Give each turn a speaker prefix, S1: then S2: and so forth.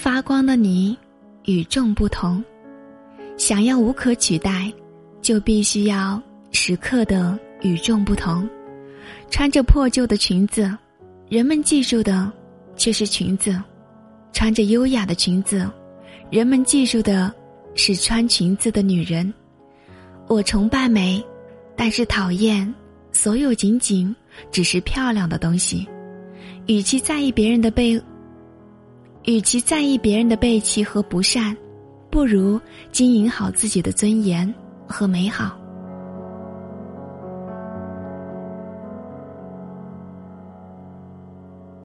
S1: 发光的你与众不同。想要无可取代，就必须要时刻的与众不同。穿着破旧的裙子，人们记住的却是裙子；穿着优雅的裙子，人们记住的是穿裙子的女人。我崇拜美，但是讨厌所有仅仅只是漂亮的东西。与其在意别人的背，与其在意别人的背弃和不善，不如经营好自己的尊严和美好。